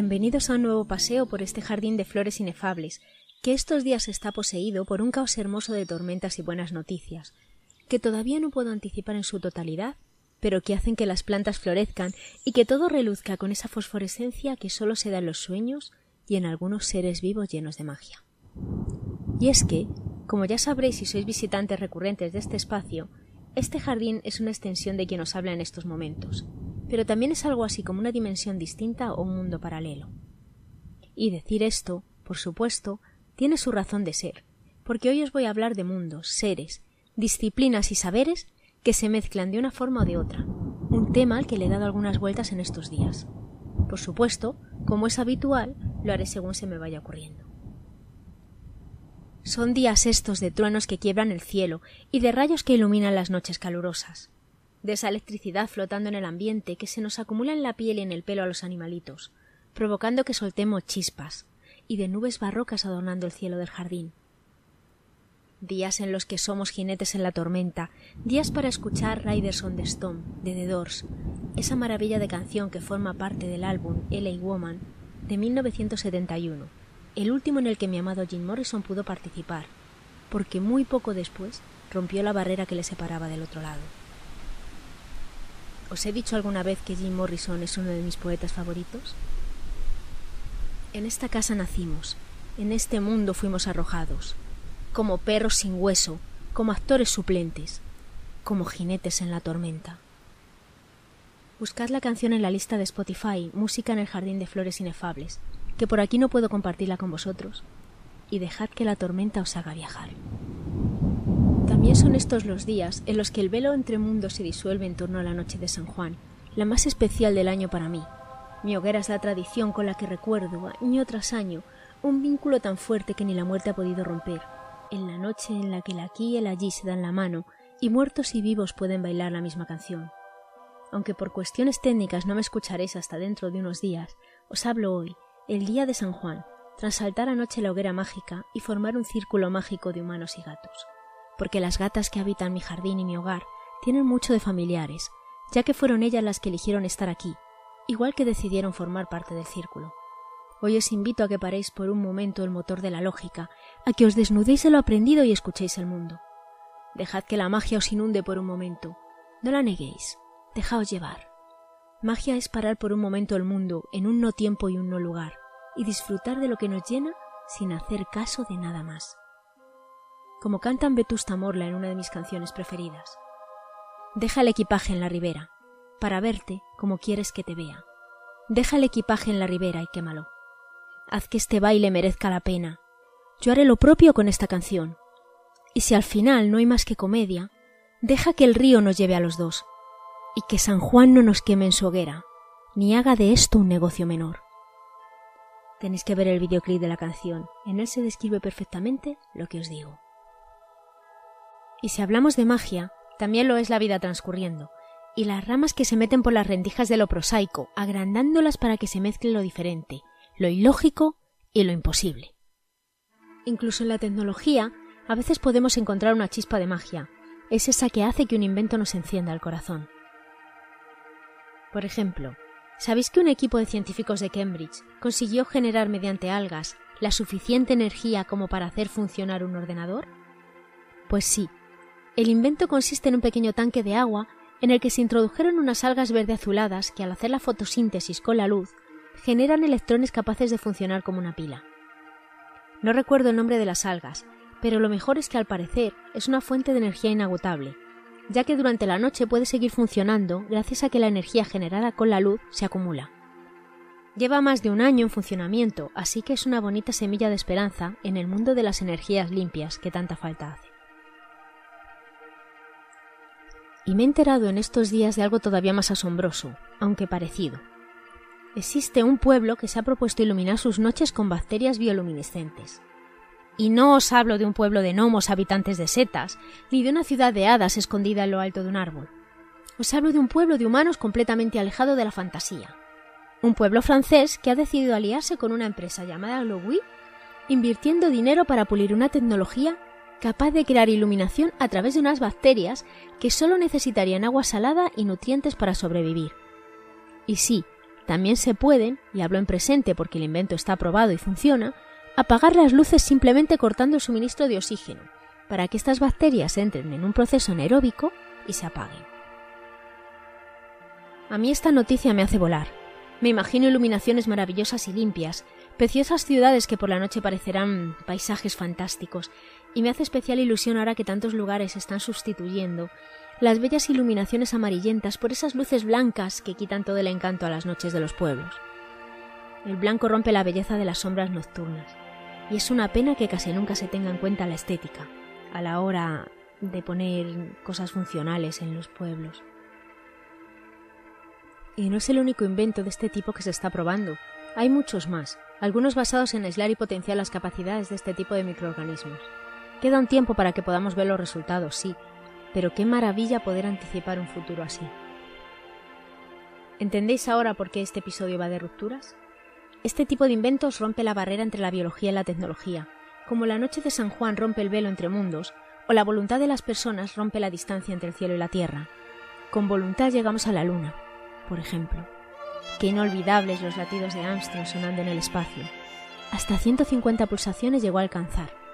Bienvenidos a un nuevo paseo por este jardín de flores inefables, que estos días está poseído por un caos hermoso de tormentas y buenas noticias, que todavía no puedo anticipar en su totalidad, pero que hacen que las plantas florezcan y que todo reluzca con esa fosforescencia que solo se da en los sueños y en algunos seres vivos llenos de magia. Y es que, como ya sabréis si sois visitantes recurrentes de este espacio, este jardín es una extensión de quien os habla en estos momentos, pero también es algo así como una dimensión distinta o un mundo paralelo. Y decir esto, por supuesto, tiene su razón de ser, porque hoy os voy a hablar de mundos, seres, disciplinas y saberes que se mezclan de una forma o de otra, un tema al que le he dado algunas vueltas en estos días. Por supuesto, como es habitual, lo haré según se me vaya ocurriendo. Son días estos de truenos que quiebran el cielo y de rayos que iluminan las noches calurosas, de esa electricidad flotando en el ambiente que se nos acumula en la piel y en el pelo a los animalitos, provocando que soltemos chispas, y de nubes barrocas adornando el cielo del jardín. Días en los que somos jinetes en la tormenta, días para escuchar Riders on the Storm de The Doors, esa maravilla de canción que forma parte del álbum LA Woman de 1971, el último en el que mi amado Jim Morrison pudo participar, porque muy poco después rompió la barrera que le separaba del otro lado. ¿Os he dicho alguna vez que Jim Morrison es uno de mis poetas favoritos? En esta casa nacimos, en este mundo fuimos arrojados, como perros sin hueso, como actores suplentes, como jinetes en la tormenta. Buscad la canción en la lista de Spotify, Música en el Jardín de Flores Inefables, que por aquí no puedo compartirla con vosotros, y dejad que la tormenta os haga viajar. Son estos los días en los que el velo entre mundos se disuelve en torno a la noche de San Juan, la más especial del año para mí. Mi hoguera es la tradición con la que recuerdo, año tras año, un vínculo tan fuerte que ni la muerte ha podido romper, en la noche en la que el aquí y el allí se dan la mano y muertos y vivos pueden bailar la misma canción. Aunque por cuestiones técnicas no me escucharéis hasta dentro de unos días, os hablo hoy, el día de San Juan, tras saltar anoche la hoguera mágica y formar un círculo mágico de humanos y gatos. Porque las gatas que habitan mi jardín y mi hogar tienen mucho de familiares, ya que fueron ellas las que eligieron estar aquí, igual que decidieron formar parte del círculo. Hoy os invito a que paréis por un momento el motor de la lógica, a que os desnudéis de lo aprendido y escuchéis el mundo. Dejad que la magia os inunde por un momento. No la neguéis. Dejaos llevar. Magia es parar por un momento el mundo en un no tiempo y un no lugar, y disfrutar de lo que nos llena sin hacer caso de nada más. Como cantan Vetusta Morla en una de mis canciones preferidas. Deja el equipaje en la ribera, para verte como quieres que te vea. Deja el equipaje en la ribera y quémalo haz que este baile merezca la pena. Yo haré lo propio con esta canción. Y si al final no hay más que comedia, deja que el río nos lleve a los dos, y que San Juan no nos queme en su hoguera, ni haga de esto un negocio menor. Tenéis que ver el videoclip de la canción, en él se describe perfectamente lo que os digo. Y si hablamos de magia, también lo es la vida transcurriendo, y las ramas que se meten por las rendijas de lo prosaico, agrandándolas para que se mezcle lo diferente, lo ilógico y lo imposible. Incluso en la tecnología, a veces podemos encontrar una chispa de magia. Es esa que hace que un invento nos encienda el corazón. Por ejemplo, ¿sabéis que un equipo de científicos de Cambridge consiguió generar mediante algas la suficiente energía como para hacer funcionar un ordenador? Pues sí, el invento consiste en un pequeño tanque de agua en el que se introdujeron unas algas verde azuladas que al hacer la fotosíntesis con la luz generan electrones capaces de funcionar como una pila. No recuerdo el nombre de las algas, pero lo mejor es que al parecer es una fuente de energía inagotable, ya que durante la noche puede seguir funcionando gracias a que la energía generada con la luz se acumula. Lleva más de un año en funcionamiento, así que es una bonita semilla de esperanza en el mundo de las energías limpias que tanta falta hace. Y me he enterado en estos días de algo todavía más asombroso, aunque parecido existe un pueblo que se ha propuesto iluminar sus noches con bacterias bioluminiscentes. Y no os hablo de un pueblo de gnomos habitantes de setas, ni de una ciudad de hadas escondida en lo alto de un árbol. Os hablo de un pueblo de humanos completamente alejado de la fantasía. Un pueblo francés que ha decidido aliarse con una empresa llamada Glowee, invirtiendo dinero para pulir una tecnología capaz de crear iluminación a través de unas bacterias que solo necesitarían agua salada y nutrientes para sobrevivir. Y sí, También se pueden, y hablo en presente porque el invento está aprobado y funciona, apagar las luces simplemente cortando el suministro de oxígeno, para que estas bacterias entren en un proceso anaeróbico y se apaguen. A mí esta noticia me hace volar. Me imagino iluminaciones maravillosas y limpias, preciosas ciudades que por la noche parecerán paisajes fantásticos, y me hace especial ilusión ahora que tantos lugares están sustituyendo las bellas iluminaciones amarillentas por esas luces blancas que quitan todo el encanto a las noches de los pueblos. El blanco rompe la belleza de las sombras nocturnas, y es una pena que casi nunca se tenga en cuenta la estética a la hora de poner cosas funcionales en los pueblos. Y no es el único invento de este tipo que se está probando. Hay muchos más, algunos basados en aislar y potenciar las capacidades de este tipo de microorganismos. Queda un tiempo para que podamos ver los resultados, sí, pero qué maravilla poder anticipar un futuro así. ¿Entendéis ahora por qué este episodio va de rupturas? Este tipo de inventos rompe la barrera entre la biología y la tecnología, como la noche de San Juan rompe el velo entre mundos, o la voluntad de las personas rompe la distancia entre el cielo y la tierra. Con voluntad llegamos a la luna, por ejemplo. Qué inolvidables los latidos de Armstrong sonando en el espacio. Hasta 150 pulsaciones llegó a alcanzar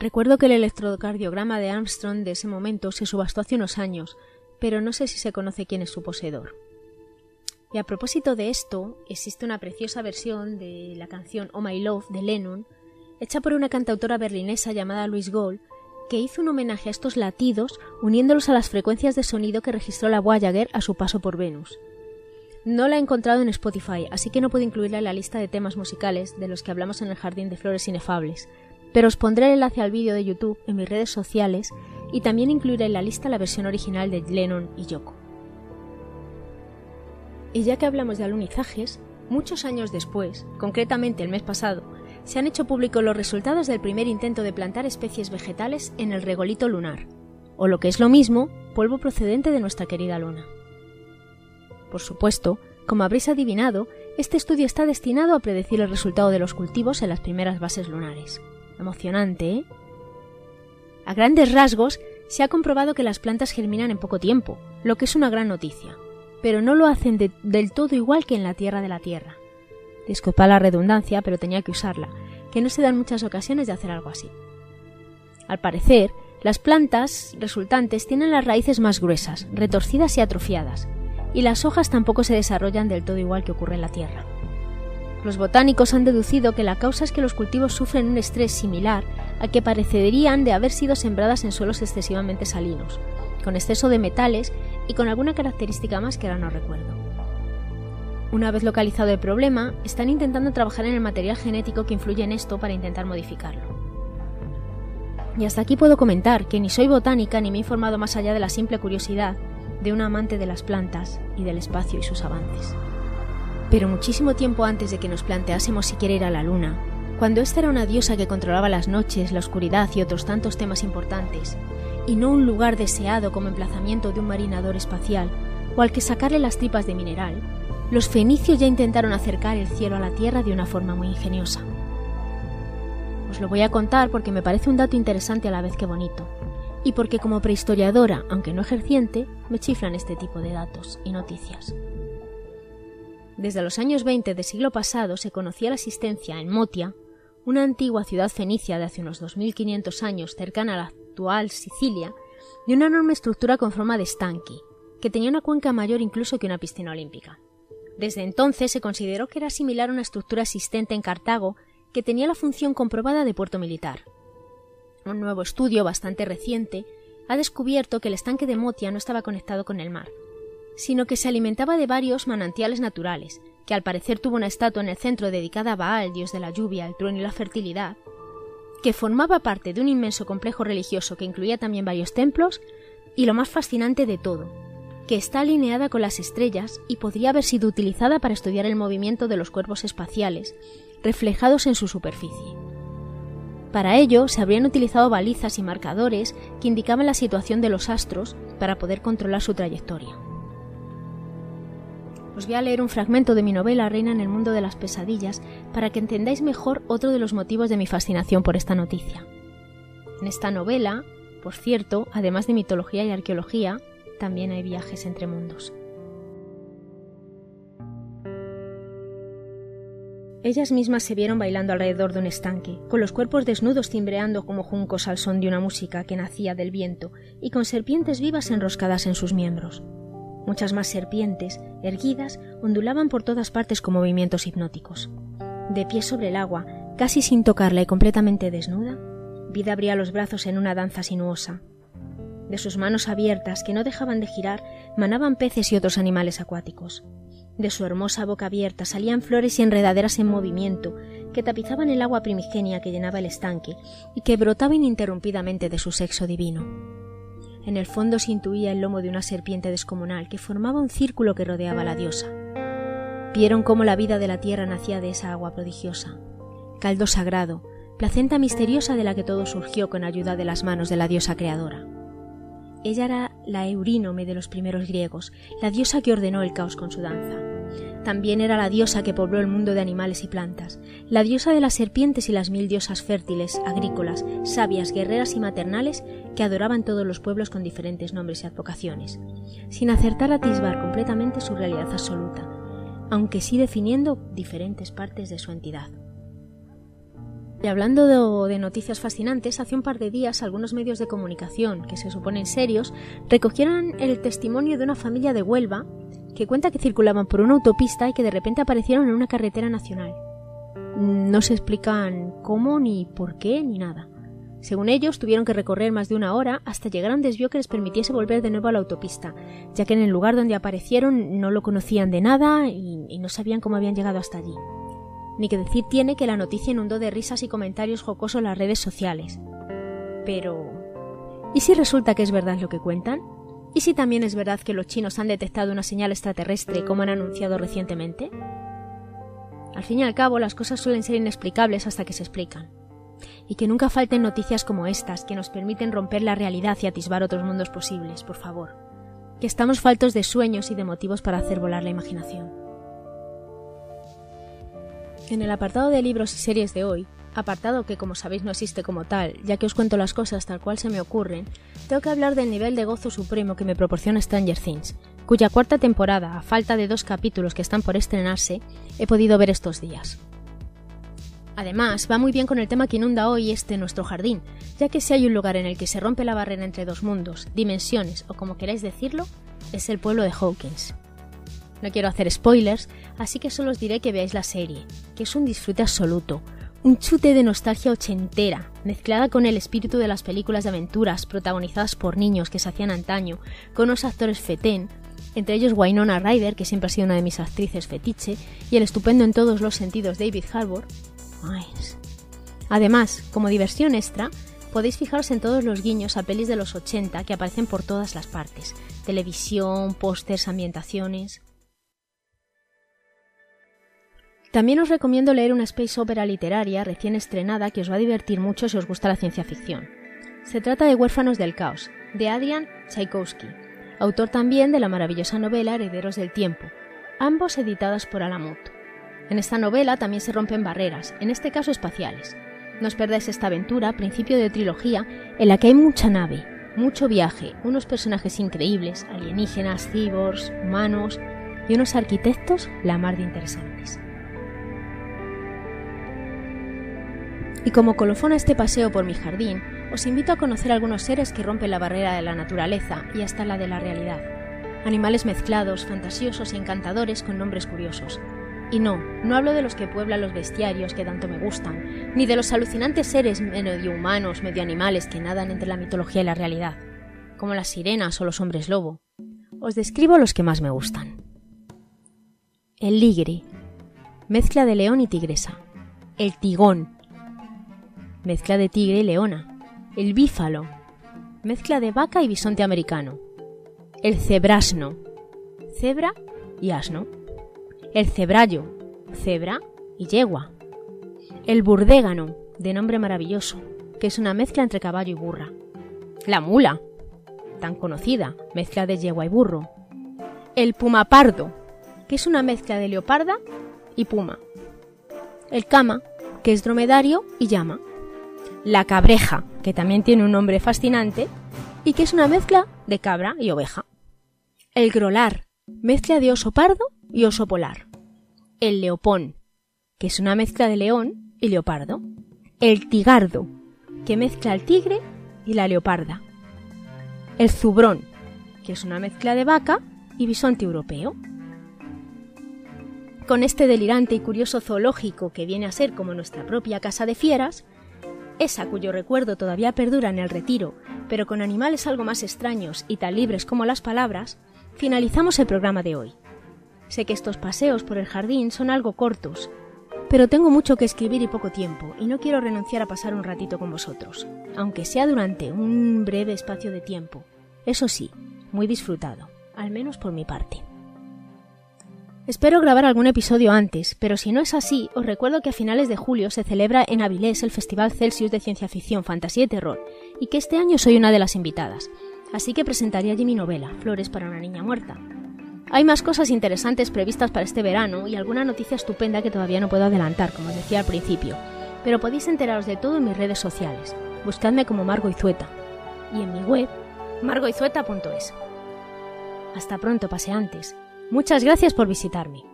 Recuerdo que el electrocardiograma de Armstrong de ese momento se subastó hace unos años, pero no sé si se conoce quién es su poseedor. Y a propósito de esto, existe una preciosa versión de la canción Oh My Love de Lennon, hecha por una cantautora berlinesa llamada Louise Gold, que hizo un homenaje a estos latidos uniéndolos a las frecuencias de sonido que registró la Voyager a su paso por Venus. No la he encontrado en Spotify, así que no puedo incluirla en la lista de temas musicales de los que hablamos en el Jardín de Flores Inefables, pero os pondré el enlace al vídeo de YouTube en mis redes sociales y también incluiré en la lista la versión original de Lennon y Yoko. Y ya que hablamos de alunizajes, muchos años después, concretamente el mes pasado, se han hecho públicos los resultados del primer intento de plantar especies vegetales en el regolito lunar, o lo que es lo mismo, polvo procedente de nuestra querida luna. Por supuesto, como habréis adivinado, este estudio está destinado a predecir el resultado de los cultivos en las primeras bases lunares. Emocionante, ¿eh? A grandes rasgos, se ha comprobado que las plantas germinan en poco tiempo, lo que es una gran noticia, pero no lo hacen del todo igual que en la tierra de la tierra. Disculpa la redundancia, pero tenía que usarla, que no se dan muchas ocasiones de hacer algo así. Al parecer, las plantas resultantes tienen las raíces más gruesas, retorcidas y atrofiadas, y las hojas tampoco se desarrollan del todo igual que ocurre en la tierra. Los botánicos han deducido que la causa es que los cultivos sufren un estrés similar al que parecerían de haber sido sembradas en suelos excesivamente salinos, con exceso de metales y con alguna característica más que ahora no recuerdo. Una vez localizado el problema, están intentando trabajar en el material genético que influye en esto para intentar modificarlo. Y hasta aquí puedo comentar que ni soy botánica ni me he informado más allá de la simple curiosidad de un amante de las plantas y del espacio y sus avances. Pero muchísimo tiempo antes de que nos planteásemos siquiera ir a la luna, cuando ésta era una diosa que controlaba las noches, la oscuridad y otros tantos temas importantes, y no un lugar deseado como emplazamiento de un marinador espacial o al que sacarle las tripas de mineral, los fenicios ya intentaron acercar el cielo a la tierra de una forma muy ingeniosa. Os lo voy a contar porque me parece un dato interesante a la vez que bonito, y porque como prehistoriadora, aunque no ejerciente, me chiflan este tipo de datos y noticias. Desde los años 20 del siglo pasado se conocía la existencia en Motia, una antigua ciudad fenicia de hace unos 2500 años cercana a la actual Sicilia, de una enorme estructura con forma de estanque, que tenía una cuenca mayor incluso que una piscina olímpica. Desde entonces se consideró que era similar a una estructura existente en Cartago que tenía la función comprobada de puerto militar. Un nuevo estudio, bastante reciente, ha descubierto que el estanque de Motia no estaba conectado con el mar, sino que se alimentaba de varios manantiales naturales, que al parecer tuvo una estatua en el centro dedicada a Baal, dios de la lluvia, el trueno y la fertilidad, que formaba parte de un inmenso complejo religioso que incluía también varios templos, y lo más fascinante de todo, que está alineada con las estrellas y podría haber sido utilizada para estudiar el movimiento de los cuerpos espaciales, reflejados en su superficie. Para ello se habrían utilizado balizas y marcadores que indicaban la situación de los astros para poder controlar su trayectoria. Os voy a leer un fragmento de mi novela Reina en el mundo de las pesadillas para que entendáis mejor otro de los motivos de mi fascinación por esta noticia. En esta novela, por cierto, además de mitología y arqueología, también hay viajes entre mundos. Ellas mismas se vieron bailando alrededor de un estanque, con los cuerpos desnudos cimbreando como juncos al son de una música que nacía del viento y con serpientes vivas enroscadas en sus miembros. Muchas más serpientes, erguidas, ondulaban por todas partes con movimientos hipnóticos. De pie sobre el agua, casi sin tocarla y completamente desnuda, Vida abría los brazos en una danza sinuosa. De sus manos abiertas, que no dejaban de girar, manaban peces y otros animales acuáticos. De su hermosa boca abierta salían flores y enredaderas en movimiento, que tapizaban el agua primigenia que llenaba el estanque y que brotaba ininterrumpidamente de su sexo divino. En el fondo se intuía el lomo de una serpiente descomunal que formaba un círculo que rodeaba a la diosa. Vieron cómo la vida de la tierra nacía de esa agua prodigiosa. Caldo sagrado, placenta misteriosa de la que todo surgió con ayuda de las manos de la diosa creadora. Ella era la Eurínome de los primeros griegos, la diosa que ordenó el caos con su danza. También era la diosa que pobló el mundo de animales y plantas, la diosa de las serpientes y las mil diosas fértiles, agrícolas, sabias, guerreras y maternales que adoraban todos los pueblos con diferentes nombres y advocaciones, sin acertar a atisbar completamente su realidad absoluta, aunque sí definiendo diferentes partes de su entidad. Y hablando de, noticias fascinantes, hace un par de días algunos medios de comunicación, que se suponen serios, recogieron el testimonio de una familia de Huelva que cuenta que circulaban por una autopista y que de repente aparecieron en una carretera nacional. No se explican cómo, ni por qué, ni nada. Según ellos, tuvieron que recorrer más de una hora hasta llegar a un desvío que les permitiese volver de nuevo a la autopista, ya que en el lugar donde aparecieron no lo conocían de nada y, no sabían cómo habían llegado hasta allí. Ni que decir tiene que la noticia inundó de risas y comentarios jocosos las redes sociales. Pero... ¿Y si resulta que es verdad lo que cuentan? ¿Y si también es verdad que los chinos han detectado una señal extraterrestre como han anunciado recientemente? Al fin y al cabo, las cosas suelen ser inexplicables hasta que se explican. Y que nunca falten noticias como estas que nos permiten romper la realidad y atisbar otros mundos posibles, por favor. Que estamos faltos de sueños y de motivos para hacer volar la imaginación. En el apartado de libros y series de hoy, apartado que como sabéis no existe como tal, ya que os cuento las cosas tal cual se me ocurren, tengo que hablar del nivel de gozo supremo que me proporciona Stranger Things, cuya cuarta temporada, a falta de dos capítulos que están por estrenarse, he podido ver estos días. Además, va muy bien con el tema que inunda hoy este nuestro jardín, ya que si hay un lugar en el que se rompe la barrera entre dos mundos, dimensiones o como queráis decirlo, es el pueblo de Hawkins. No quiero hacer spoilers, así que solo os diré que veáis la serie, que es un disfrute absoluto, un chute de nostalgia ochentera, mezclada con el espíritu de las películas de aventuras protagonizadas por niños que se hacían antaño, con unos actores fetén, entre ellos Wynonna Ryder, que siempre ha sido una de mis actrices fetiche, y el estupendo en todos los sentidos David Harbour. Además, como diversión extra, podéis fijaros en todos los guiños a pelis de los 80 que aparecen por todas las partes, televisión, pósters, ambientaciones. También os recomiendo leer una space opera literaria recién estrenada que os va a divertir mucho si os gusta la ciencia ficción. Se trata de Huérfanos del Caos, de Adrian Tchaikovsky, autor también de la maravillosa novela Herederos del Tiempo, ambos editadas por Alamut. En esta novela también se rompen barreras, en este caso espaciales. No os perdáis esta aventura, principio de trilogía, en la que hay mucha nave, mucho viaje, unos personajes increíbles, alienígenas, cyborgs, humanos y unos arquitectos la mar de interesantes. Y como colofón a este paseo por mi jardín, os invito a conocer algunos seres que rompen la barrera de la naturaleza y hasta la de la realidad. Animales mezclados, fantasiosos y encantadores con nombres curiosos. Y no, no hablo de los que pueblan los bestiarios que tanto me gustan, ni de los alucinantes seres medio humanos, medio animales que nadan entre la mitología y la realidad, como las sirenas o los hombres lobo. Os describo los que más me gustan. El ligre, mezcla de león y tigresa. El tigón, mezcla de tigre y leona. El bífalo, mezcla de vaca y bisonte americano, el cebrasno, cebra y asno, el cebrallo, cebra y yegua, el burdégano, de nombre maravilloso, que es una mezcla entre caballo y burra, la mula, tan conocida, mezcla de yegua y burro, el pumapardo, que es una mezcla de leoparda y puma, el cama, que es dromedario y llama, la cabreja, que también tiene un nombre fascinante, y que es una mezcla de cabra y oveja. El grolar, mezcla de oso pardo y oso polar. El leopón, que es una mezcla de león y leopardo. El tigardo, que mezcla el tigre y la leoparda. El zubrón, que es una mezcla de vaca y bisonte europeo. Con este delirante y curioso zoológico que viene a ser como nuestra propia casa de fieras, esa cuyo recuerdo todavía perdura en el retiro, pero con animales algo más extraños y tan libres como las palabras, finalizamos el programa de hoy. Sé que estos paseos por el jardín son algo cortos, pero tengo mucho que escribir y poco tiempo, y no quiero renunciar a pasar un ratito con vosotros, aunque sea durante un breve espacio de tiempo. Eso sí, muy disfrutado, al menos por mi parte. Espero grabar algún episodio antes, pero si no es así, os recuerdo que a finales de julio se celebra en Avilés el Festival Celsius de Ciencia Ficción, Fantasía y Terror, y que este año soy una de las invitadas, así que presentaré allí mi novela, Flores para una niña muerta. Hay más cosas interesantes previstas para este verano y alguna noticia estupenda que todavía no puedo adelantar, como os decía al principio, pero podéis enteraros de todo en mis redes sociales. Buscadme como Margo Izueta y en mi web margoizueta.es. Hasta pronto, paseantes. Muchas gracias por visitarme.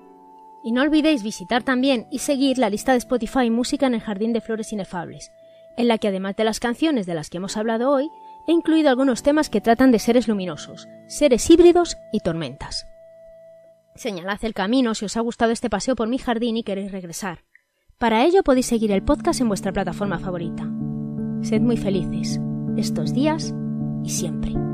Y no olvidéis visitar también y seguir la lista de Spotify Música en el Jardín de Flores Inefables, en la que además de las canciones de las que hemos hablado hoy, he incluido algunos temas que tratan de seres luminosos, seres híbridos y tormentas. Señalad el camino si os ha gustado este paseo por mi jardín y queréis regresar. Para ello podéis seguir el podcast en vuestra plataforma favorita. Sed muy felices, estos días y siempre.